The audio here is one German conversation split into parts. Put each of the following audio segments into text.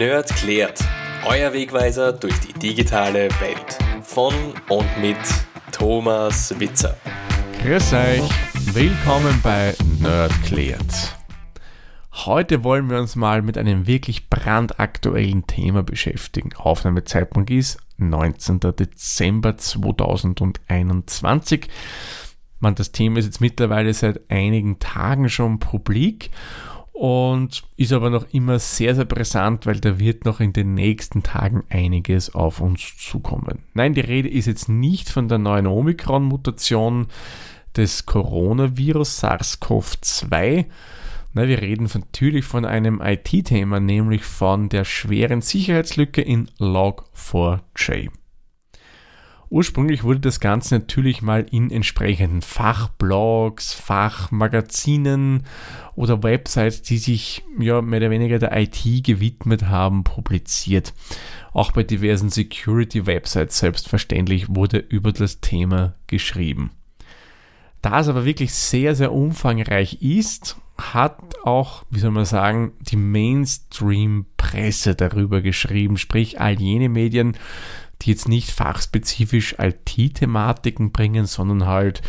Nerd klärt. Euer Wegweiser durch die digitale Welt. Von und mit Thomas Witzer. Grüß euch, willkommen bei Nerd klärt. Heute wollen wir uns mal mit einem wirklich brandaktuellen Thema beschäftigen. Aufnahmezeitpunkt ist 19. Dezember 2021. Man, das Thema ist jetzt mittlerweile seit einigen Tagen schon publik und ist aber noch immer sehr, sehr brisant, weil da wird noch in den nächsten Tagen einiges auf uns zukommen. Nein, die Rede ist jetzt nicht von der neuen Omikron-Mutation des Coronavirus SARS-CoV-2. Nein, wir reden natürlich von einem IT-Thema, nämlich von der schweren Sicherheitslücke in Log4j. Ursprünglich wurde das Ganze natürlich mal in entsprechenden Fachblogs, Fachmagazinen oder Websites, die sich ja mehr oder weniger der IT gewidmet haben, publiziert. Auch bei diversen Security-Websites selbstverständlich wurde über das Thema geschrieben. Da es aber wirklich sehr, sehr umfangreich ist, hat auch, wie soll man sagen, die Mainstream-Presse darüber geschrieben, sprich all jene Medien, die jetzt nicht fachspezifisch IT-Thematiken bringen, sondern halt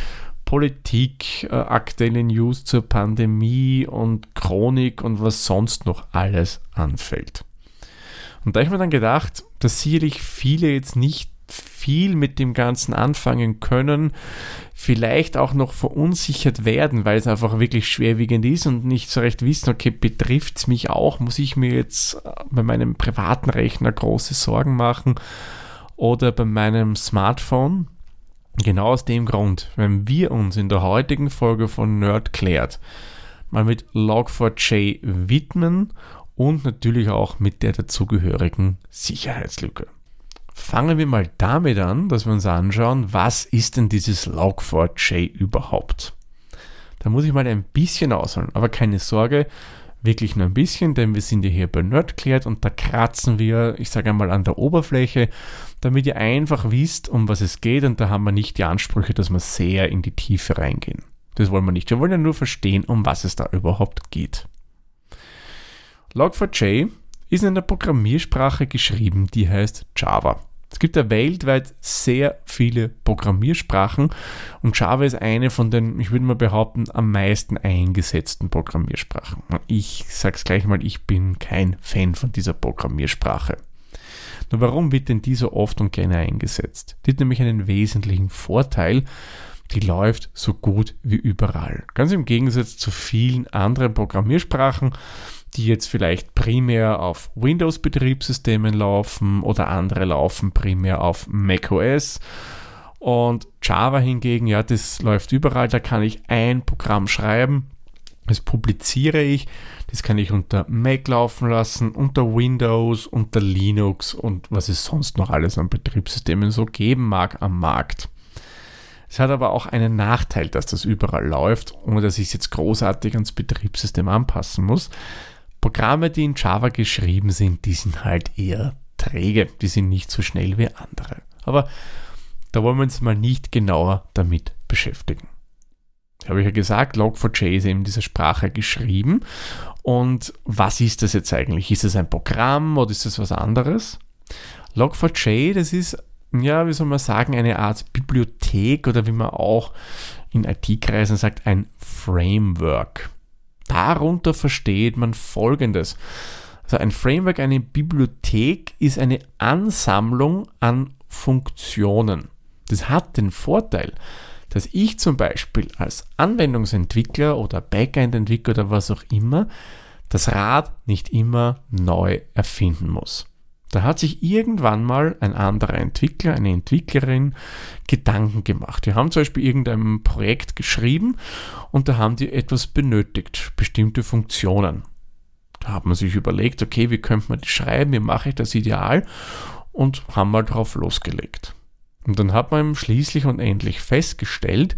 Politik, äh, aktuelle News zur Pandemie und Chronik und was sonst noch alles anfällt. Und da habe ich mir dann gedacht, dass sicherlich viele jetzt nicht viel mit dem Ganzen anfangen können, vielleicht auch noch verunsichert werden, weil es einfach wirklich schwerwiegend ist und nicht so recht wissen, okay, betrifft es mich auch, muss ich mir jetzt äh, bei meinem privaten Rechner große Sorgen machen oder bei meinem Smartphone. Genau aus dem Grund, wenn wir uns in der heutigen Folge von Nerd klärt mal mit Log4j widmen und natürlich auch mit der dazugehörigen Sicherheitslücke. Fangen wir mal damit an, dass wir uns anschauen, was ist denn dieses Log4j überhaupt? Da muss ich mal ein bisschen ausholen, aber keine Sorge, wirklich nur ein bisschen, denn wir sind ja hier bei Nerdklärt und da kratzen wir, ich sage einmal, an der Oberfläche, damit ihr einfach wisst, um was es geht und da haben wir nicht die Ansprüche, dass wir sehr in die Tiefe reingehen. Das wollen wir nicht. Wir wollen ja nur verstehen, um was es da überhaupt geht. Log4j ist in einer Programmiersprache geschrieben, die heißt Java. Es gibt ja weltweit sehr viele Programmiersprachen und Java ist eine von den, ich würde mal behaupten, am meisten eingesetzten Programmiersprachen. Ich sage es gleich mal, ich bin kein Fan von dieser Programmiersprache. Nur warum wird denn die so oft und gerne eingesetzt? Die hat nämlich einen wesentlichen Vorteil, die läuft so gut wie überall. Ganz im Gegensatz zu vielen anderen Programmiersprachen, die jetzt vielleicht primär auf Windows-Betriebssystemen laufen oder andere laufen primär auf macOS. Und Java hingegen, ja, das läuft überall. Da kann ich ein Programm schreiben, das publiziere ich, das kann ich unter Mac laufen lassen, unter Windows, unter Linux und was es sonst noch alles an Betriebssystemen so geben mag am Markt. Es hat aber auch einen Nachteil, dass das überall läuft, ohne dass ich es jetzt großartig ans Betriebssystem anpassen muss. Programme, die in Java geschrieben sind, die sind halt eher träge, die sind nicht so schnell wie andere. Aber da wollen wir uns mal nicht genauer damit beschäftigen. Habe ich ja gesagt, Log4j ist eben diese Sprache geschrieben. Und was ist das jetzt eigentlich? Ist es ein Programm oder ist es was anderes? Log4j, das ist ja, wie soll man sagen, eine Art Bibliothek oder wie man auch in IT-Kreisen sagt, ein Framework. Darunter versteht man Folgendes. Also ein Framework, eine Bibliothek ist eine Ansammlung an Funktionen. Das hat den Vorteil, dass ich zum Beispiel als Anwendungsentwickler oder Backend-Entwickler oder was auch immer das Rad nicht immer neu erfinden muss. Da hat sich irgendwann mal ein anderer Entwickler, eine Entwicklerin Gedanken gemacht. Die haben zum Beispiel irgendein Projekt geschrieben und da haben die etwas benötigt, bestimmte Funktionen. Da hat man sich überlegt, okay, wie könnte man das schreiben, wie mache ich das ideal und haben mal drauf losgelegt. Und dann hat man schließlich und endlich festgestellt,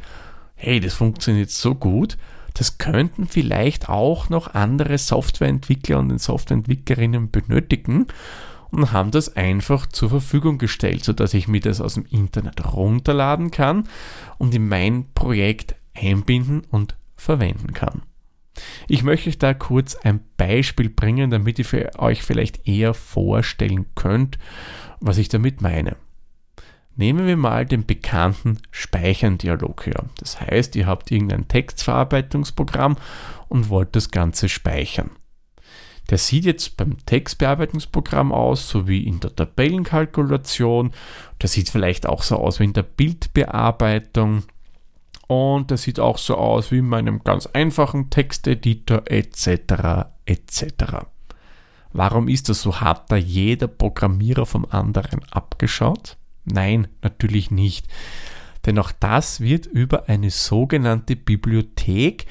hey, das funktioniert so gut, das könnten vielleicht auch noch andere Softwareentwickler und Softwareentwicklerinnen benötigen und haben das einfach zur Verfügung gestellt, sodass ich mir das aus dem Internet runterladen kann und in mein Projekt einbinden und verwenden kann. Ich möchte euch da kurz ein Beispiel bringen, damit ihr euch vielleicht eher vorstellen könnt, was ich damit meine. Nehmen wir mal den bekannten Speichern-Dialog her. Das heißt, ihr habt irgendein Textverarbeitungsprogramm und wollt das Ganze speichern. Der sieht jetzt beim Textbearbeitungsprogramm aus, so wie in der Tabellenkalkulation. Der sieht vielleicht auch so aus wie in der Bildbearbeitung. Und der sieht auch so aus wie in meinem ganz einfachen Texteditor etc. etc. Warum ist das so? Hat da jeder Programmierer vom anderen abgeschaut? Nein, natürlich nicht. Denn auch das wird über eine sogenannte Bibliothek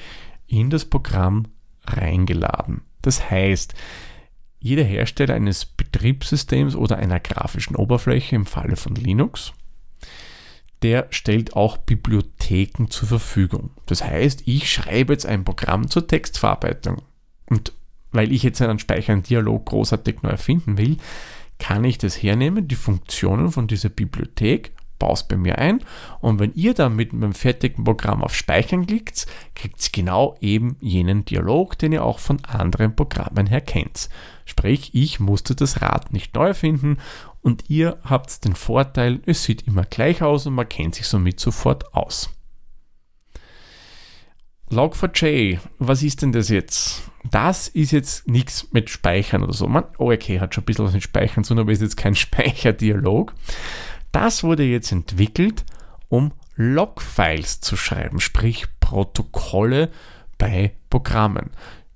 in das Programm reingeladen. Das heißt, jeder Hersteller eines Betriebssystems oder einer grafischen Oberfläche im Falle von Linux, der stellt auch Bibliotheken zur Verfügung. Das heißt, ich schreibe jetzt ein Programm zur Textverarbeitung. Und weil ich jetzt einen Speichern-Dialog großartig neu erfinden will, kann ich das hernehmen, die Funktionen von dieser Bibliothek, baue es bei mir ein und wenn ihr dann mit meinem fertigen Programm auf Speichern klickt, kriegt es genau eben jenen Dialog, den ihr auch von anderen Programmen her kennt. Sprich, ich musste das Rad nicht neu erfinden und ihr habt den Vorteil, es sieht immer gleich aus und man kennt sich somit sofort aus. Log4j, was ist denn das jetzt? Das ist jetzt nichts mit Speichern oder so. Man, oh, okay, hat schon ein bisschen was mit Speichern zu tun, aber ist jetzt kein Speicherdialog. Das wurde jetzt entwickelt, um Logfiles zu schreiben, sprich Protokolle bei Programmen.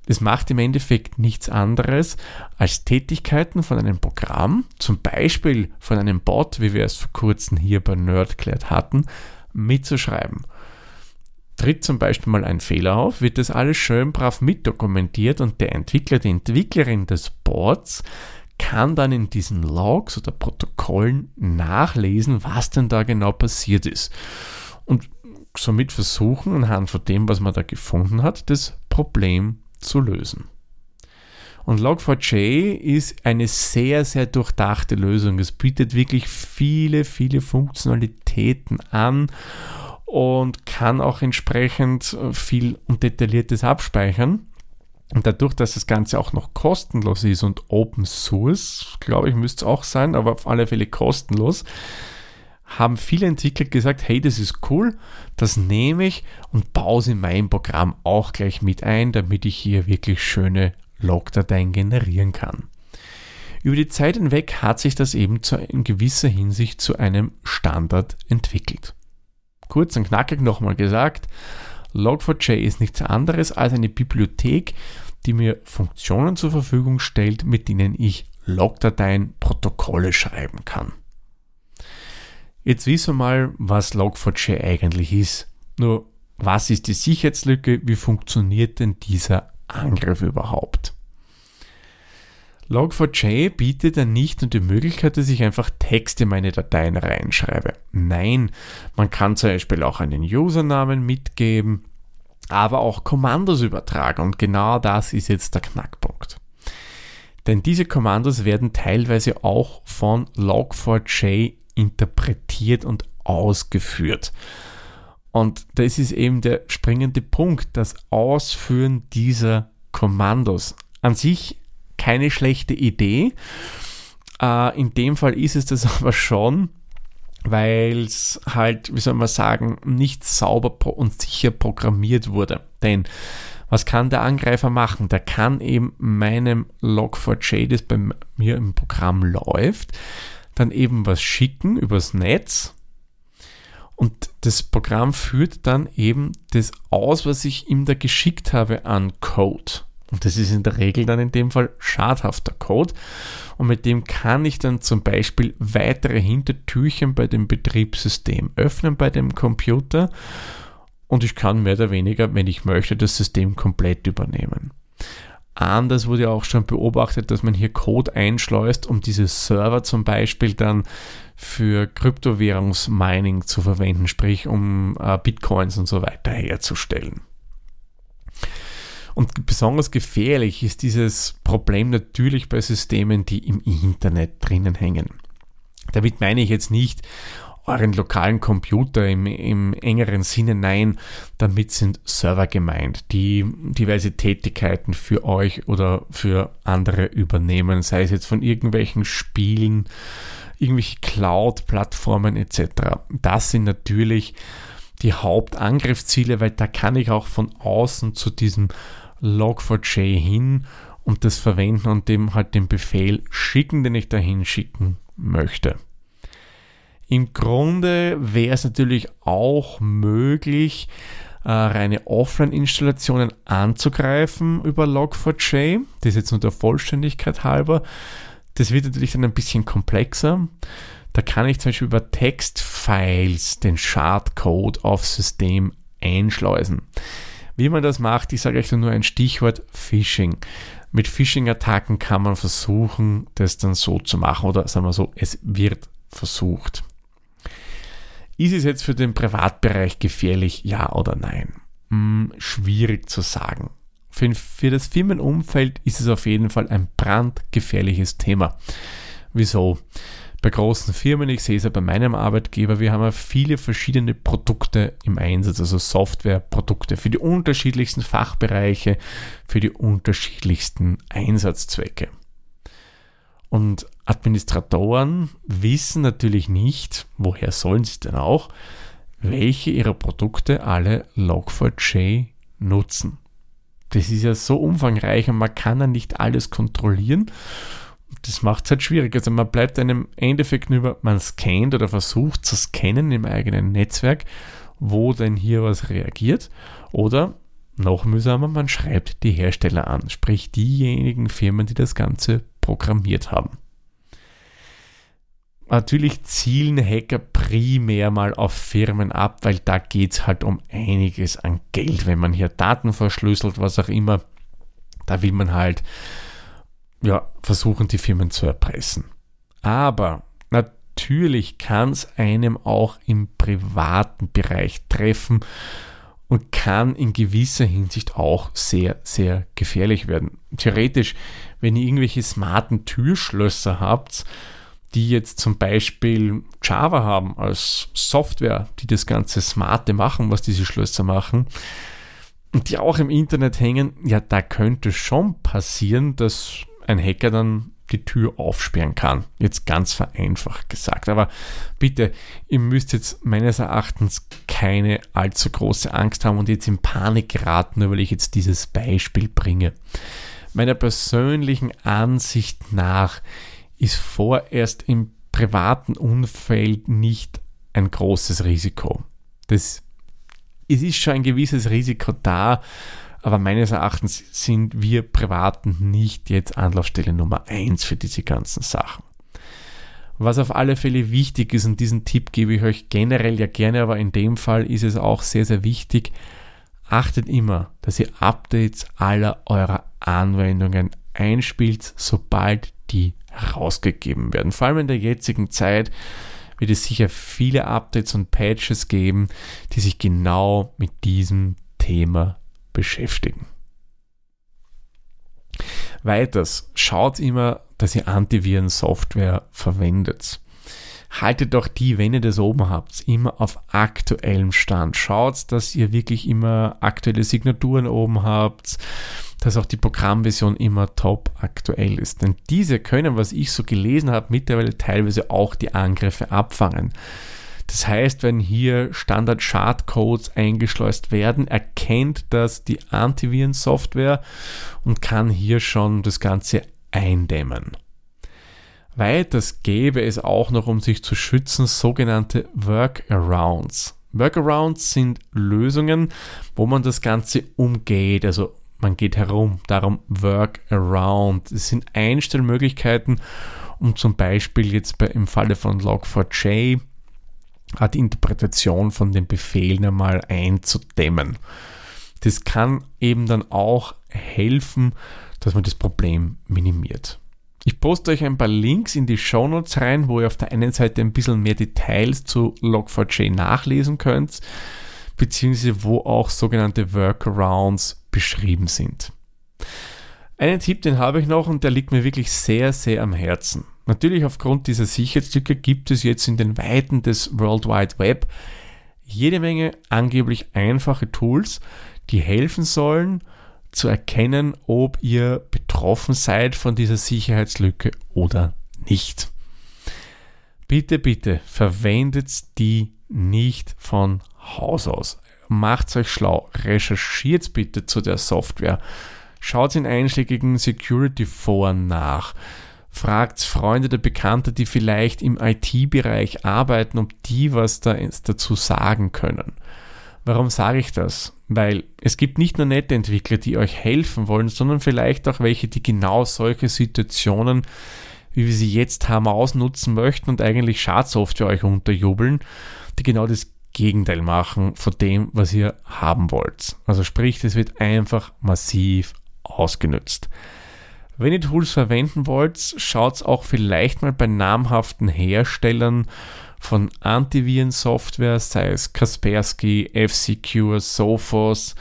Das macht im Endeffekt nichts anderes als Tätigkeiten von einem Programm, zum Beispiel von einem Bot, wie wir es vor kurzem hier bei Nerdclad hatten, mitzuschreiben tritt zum Beispiel mal ein Fehler auf, wird das alles schön brav mitdokumentiert und der Entwickler, die Entwicklerin des Boards kann dann in diesen Logs oder Protokollen nachlesen, was denn da genau passiert ist. Und somit versuchen, anhand von dem, was man da gefunden hat, das Problem zu lösen. Und Log4j ist eine sehr, sehr durchdachte Lösung. Es bietet wirklich viele, viele Funktionalitäten an und kann auch entsprechend viel und detailliertes abspeichern. Und dadurch, dass das Ganze auch noch kostenlos ist und Open Source, glaube ich, müsste es auch sein, aber auf alle Fälle kostenlos, haben viele Entwickler gesagt, hey, das ist cool, das nehme ich und baue es in mein Programm auch gleich mit ein, damit ich hier wirklich schöne Logdateien generieren kann. Über die Zeit hinweg hat sich das eben zu, in gewisser Hinsicht zu einem Standard entwickelt kurz und knackig nochmal gesagt, Log4j ist nichts anderes als eine Bibliothek, die mir Funktionen zur Verfügung stellt, mit denen ich Logdateien, Protokolle schreiben kann. Jetzt wissen wir mal, was Log4j eigentlich ist. Nur, was ist die Sicherheitslücke? Wie funktioniert denn dieser Angriff überhaupt? Log4j bietet dann nicht nur die Möglichkeit, dass ich einfach Texte in meine Dateien reinschreibe. Nein, man kann zum Beispiel auch einen Usernamen mitgeben, aber auch Kommandos übertragen und genau das ist jetzt der Knackpunkt. Denn diese Kommandos werden teilweise auch von Log4j interpretiert und ausgeführt. Und das ist eben der springende Punkt, das Ausführen dieser Kommandos. An sich keine schlechte Idee. Äh, in dem Fall ist es das aber schon, weil es halt, wie soll man sagen, nicht sauber und sicher programmiert wurde. Denn was kann der Angreifer machen? Der kann eben meinem Log4j, das bei mir im Programm läuft, dann eben was schicken übers Netz. Und das Programm führt dann eben das aus, was ich ihm da geschickt habe an Code. Und das ist in der Regel dann in dem Fall schadhafter Code. Und mit dem kann ich dann zum Beispiel weitere Hintertürchen bei dem Betriebssystem öffnen, bei dem Computer. Und ich kann mehr oder weniger, wenn ich möchte, das System komplett übernehmen. Anders wurde auch schon beobachtet, dass man hier Code einschleust, um diese Server zum Beispiel dann für Kryptowährungsmining zu verwenden, sprich um äh, Bitcoins und so weiter herzustellen. Und besonders gefährlich ist dieses Problem natürlich bei Systemen, die im Internet drinnen hängen. Damit meine ich jetzt nicht euren lokalen Computer im, im engeren Sinne. Nein, damit sind Server gemeint, die diverse Tätigkeiten für euch oder für andere übernehmen, sei es jetzt von irgendwelchen Spielen, irgendwelche Cloud-Plattformen etc. Das sind natürlich die Hauptangriffsziele, weil da kann ich auch von außen zu diesem Log4j hin und das verwenden und dem halt den Befehl schicken, den ich dahin schicken möchte. Im Grunde wäre es natürlich auch möglich, äh, reine Offline-Installationen anzugreifen über Log4j. Das ist jetzt nur der Vollständigkeit halber. Das wird natürlich dann ein bisschen komplexer. Da kann ich zum Beispiel über Textfiles den Schadcode aufs System einschleusen. Wie man das macht, ich sage euch nur ein Stichwort Phishing. Mit Phishing-Attacken kann man versuchen, das dann so zu machen oder sagen wir so, es wird versucht. Ist es jetzt für den Privatbereich gefährlich, ja oder nein? Hm, schwierig zu sagen. Für, für das Firmenumfeld ist es auf jeden Fall ein brandgefährliches Thema. Wieso? Bei großen Firmen, ich sehe es ja bei meinem Arbeitgeber, wir haben ja viele verschiedene Produkte im Einsatz, also Softwareprodukte für die unterschiedlichsten Fachbereiche, für die unterschiedlichsten Einsatzzwecke. Und Administratoren wissen natürlich nicht, woher sollen sie denn auch, welche ihrer Produkte alle Log4j nutzen das ist ja so umfangreich und man kann ja nicht alles kontrollieren. Das macht es halt schwierig. Also man bleibt einem Endeffekt nur, man scannt oder versucht zu scannen im eigenen Netzwerk, wo denn hier was reagiert. Oder noch mühsamer, man schreibt die Hersteller an, sprich diejenigen Firmen, die das Ganze programmiert haben. Natürlich zielen Hacker primär mal auf Firmen ab, weil da geht es halt um einiges an Geld. Wenn man hier Daten verschlüsselt, was auch immer, da will man halt ja, versuchen, die Firmen zu erpressen. Aber natürlich kann es einem auch im privaten Bereich treffen und kann in gewisser Hinsicht auch sehr, sehr gefährlich werden. Theoretisch, wenn ihr irgendwelche smarten Türschlösser habt, die jetzt zum Beispiel Java haben als Software, die das ganze Smarte machen, was diese Schlösser machen, und die auch im Internet hängen, ja, da könnte schon passieren, dass ein Hacker dann die Tür aufsperren kann. Jetzt ganz vereinfacht gesagt. Aber bitte, ihr müsst jetzt meines Erachtens keine allzu große Angst haben und jetzt in Panik geraten, nur weil ich jetzt dieses Beispiel bringe. Meiner persönlichen Ansicht nach ist vorerst im privaten Umfeld nicht ein großes Risiko. Das, es ist schon ein gewisses Risiko da, aber meines Erachtens sind wir Privaten nicht jetzt Anlaufstelle Nummer eins für diese ganzen Sachen. Was auf alle Fälle wichtig ist, und diesen Tipp gebe ich euch generell ja gerne, aber in dem Fall ist es auch sehr, sehr wichtig, achtet immer, dass ihr Updates aller eurer Anwendungen einspielt, sobald die herausgegeben werden. Vor allem in der jetzigen Zeit wird es sicher viele Updates und Patches geben, die sich genau mit diesem Thema beschäftigen. Weiters, schaut immer, dass ihr Antiviren-Software verwendet. Haltet auch die, wenn ihr das oben habt, immer auf aktuellem Stand. Schaut, dass ihr wirklich immer aktuelle Signaturen oben habt, dass auch die Programmversion immer top aktuell ist. Denn diese können, was ich so gelesen habe, mittlerweile teilweise auch die Angriffe abfangen. Das heißt, wenn hier Standard-Schadcodes eingeschleust werden, erkennt das die Antiviren-Software und kann hier schon das Ganze eindämmen. Weiters gäbe es auch noch, um sich zu schützen, sogenannte Workarounds. Workarounds sind Lösungen, wo man das Ganze umgeht, also man geht herum, darum Workaround. Es sind Einstellmöglichkeiten, um zum Beispiel jetzt bei, im Falle von Log4j die Interpretation von den Befehlen einmal einzudämmen. Das kann eben dann auch helfen, dass man das Problem minimiert. Ich poste euch ein paar Links in die Show Notes rein, wo ihr auf der einen Seite ein bisschen mehr Details zu Log4j nachlesen könnt, beziehungsweise wo auch sogenannte Workarounds beschrieben sind. Einen Tipp, den habe ich noch und der liegt mir wirklich sehr, sehr am Herzen. Natürlich aufgrund dieser Sicherheitslücke gibt es jetzt in den Weiten des World Wide Web jede Menge angeblich einfache Tools, die helfen sollen zu erkennen, ob ihr betroffen seid von dieser Sicherheitslücke oder nicht. Bitte, bitte verwendet die nicht von Haus aus. Macht euch schlau, recherchiert bitte zu der Software, schaut in einschlägigen Security-Foren nach, fragt Freunde oder Bekannte, die vielleicht im IT-Bereich arbeiten, ob die was da dazu sagen können. Warum sage ich das? Weil es gibt nicht nur nette Entwickler, die euch helfen wollen, sondern vielleicht auch welche, die genau solche Situationen, wie wir sie jetzt haben, ausnutzen möchten und eigentlich Schadsoftware euch unterjubeln, die genau das Gegenteil machen von dem, was ihr haben wollt. Also sprich, es wird einfach massiv ausgenutzt. Wenn ihr Tools verwenden wollt, schaut auch vielleicht mal bei namhaften Herstellern von Antiviren-Software, sei es Kaspersky, F-Secure, Sophos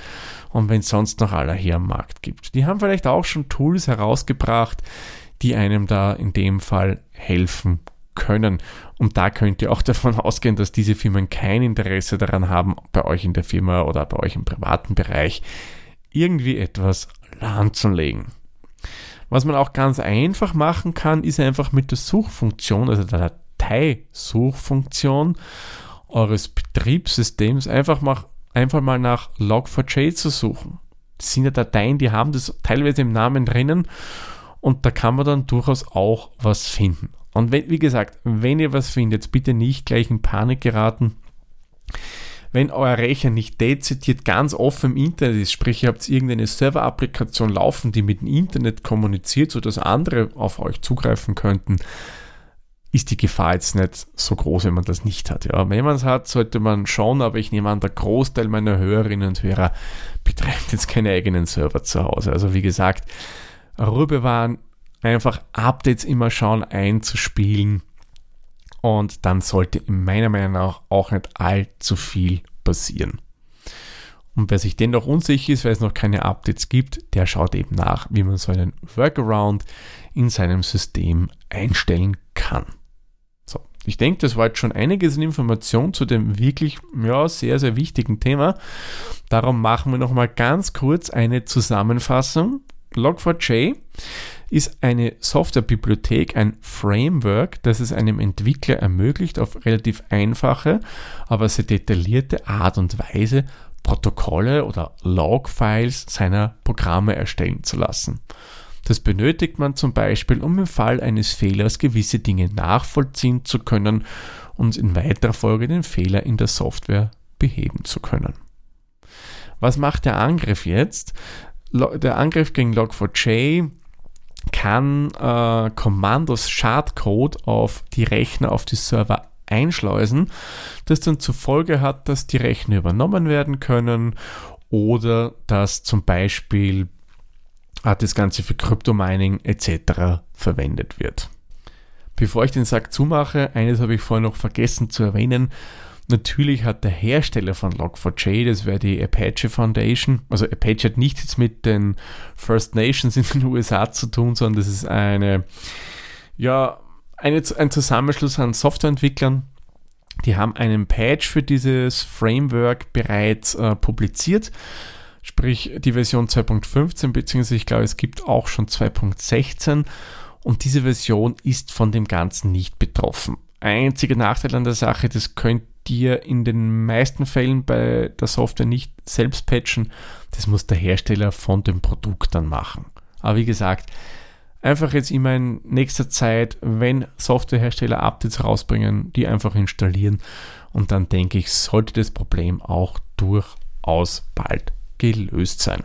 und wenn es sonst noch aller hier am Markt gibt. Die haben vielleicht auch schon Tools herausgebracht, die einem da in dem Fall helfen können. Und da könnt ihr auch davon ausgehen, dass diese Firmen kein Interesse daran haben, bei euch in der Firma oder bei euch im privaten Bereich irgendwie etwas lahmzulegen. Was man auch ganz einfach machen kann, ist einfach mit der Suchfunktion, also der Dateisuchfunktion eures Betriebssystems einfach mal, einfach mal nach Log4j zu suchen. Das sind ja Dateien, die haben das teilweise im Namen drinnen und da kann man dann durchaus auch was finden. Und wenn, wie gesagt, wenn ihr was findet, bitte nicht gleich in Panik geraten wenn euer Rechner nicht dezidiert ganz offen im Internet ist, sprich ihr habt irgendeine Server-Applikation laufen, die mit dem Internet kommuniziert, sodass andere auf euch zugreifen könnten, ist die Gefahr jetzt nicht so groß, wenn man das nicht hat. Ja, wenn man es hat, sollte man schon, aber ich nehme an, der Großteil meiner Hörerinnen und Hörer betreibt jetzt keine eigenen Server zu Hause. Also wie gesagt, Ruhe bewahren, einfach Updates immer schauen einzuspielen und dann sollte in meiner Meinung nach auch nicht allzu viel passieren. Und wer sich dennoch unsicher ist, weil es noch keine Updates gibt, der schaut eben nach, wie man so einen Workaround in seinem System einstellen kann. So, ich denke, das war jetzt schon einiges an Informationen zu dem wirklich ja, sehr, sehr wichtigen Thema. Darum machen wir nochmal ganz kurz eine Zusammenfassung. Log4j ist eine Softwarebibliothek, ein Framework, das es einem Entwickler ermöglicht, auf relativ einfache, aber sehr detaillierte Art und Weise Protokolle oder Log-Files seiner Programme erstellen zu lassen. Das benötigt man zum Beispiel, um im Fall eines Fehlers gewisse Dinge nachvollziehen zu können und in weiterer Folge den Fehler in der Software beheben zu können. Was macht der Angriff jetzt? Der Angriff gegen Log4j kann äh, Kommandos Schadcode auf die Rechner, auf die Server einschleusen, das dann zur Folge hat, dass die Rechner übernommen werden können oder dass zum Beispiel äh, das Ganze für Kryptomining etc. verwendet wird. Bevor ich den Sack zumache, eines habe ich vorher noch vergessen zu erwähnen. Natürlich hat der Hersteller von Log4j, das wäre die Apache Foundation, also Apache hat nichts mit den First Nations in den USA zu tun, sondern das ist eine, ja, eine, ein Zusammenschluss an Softwareentwicklern. Die haben einen Patch für dieses Framework bereits äh, publiziert, sprich die Version 2.15, beziehungsweise ich glaube, es gibt auch schon 2.16 und diese Version ist von dem Ganzen nicht betroffen. Einziger Nachteil an der Sache, das dir in den meisten Fällen bei der Software nicht selbst patchen. Das muss der Hersteller von dem Produkt dann machen. Aber wie gesagt, einfach jetzt immer in nächster Zeit, wenn Softwarehersteller Updates rausbringen, die einfach installieren und dann denke ich, sollte das Problem auch durchaus bald gelöst sein.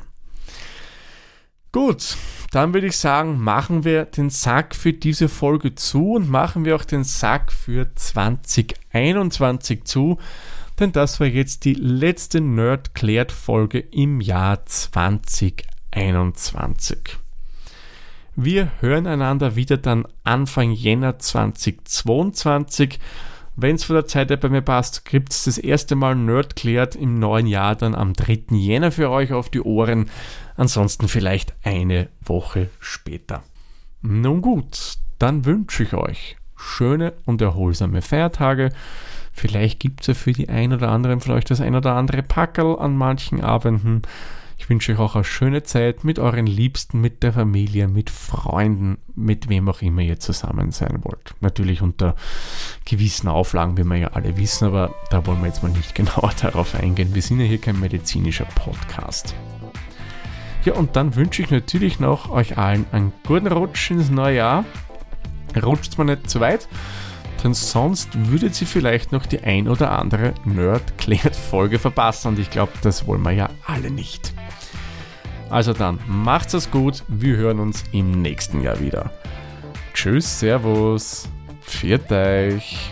Gut, dann würde ich sagen, machen wir den Sack für diese Folge zu und machen wir auch den Sack für 2021 zu, denn das war jetzt die letzte Nerd klärt Folge im Jahr 2021. Wir hören einander wieder dann Anfang Jänner 2022. Wenn es von der Zeit her bei mir passt, gibt es das erste Mal Nerd klärt im neuen Jahr dann am 3. Jänner für euch auf die Ohren ansonsten vielleicht eine Woche später. Nun gut, dann wünsche ich euch schöne und erholsame Feiertage. Vielleicht gibt es ja für die ein oder anderen euch das ein oder andere Packerl an manchen Abenden. Ich wünsche euch auch eine schöne Zeit mit euren Liebsten, mit der Familie, mit Freunden, mit wem auch immer ihr zusammen sein wollt. Natürlich unter gewissen Auflagen, wie wir ja alle wissen, aber da wollen wir jetzt mal nicht genauer darauf eingehen. Wir sind ja hier kein medizinischer Podcast. Ja, und dann wünsche ich natürlich noch euch allen einen guten Rutsch ins neue Jahr. Rutscht mal nicht zu weit, denn sonst würdet ihr vielleicht noch die ein oder andere Nerd-Klärt-Folge verpassen und ich glaube, das wollen wir ja alle nicht. Also dann, macht's es gut, wir hören uns im nächsten Jahr wieder. Tschüss, Servus, pfiat euch.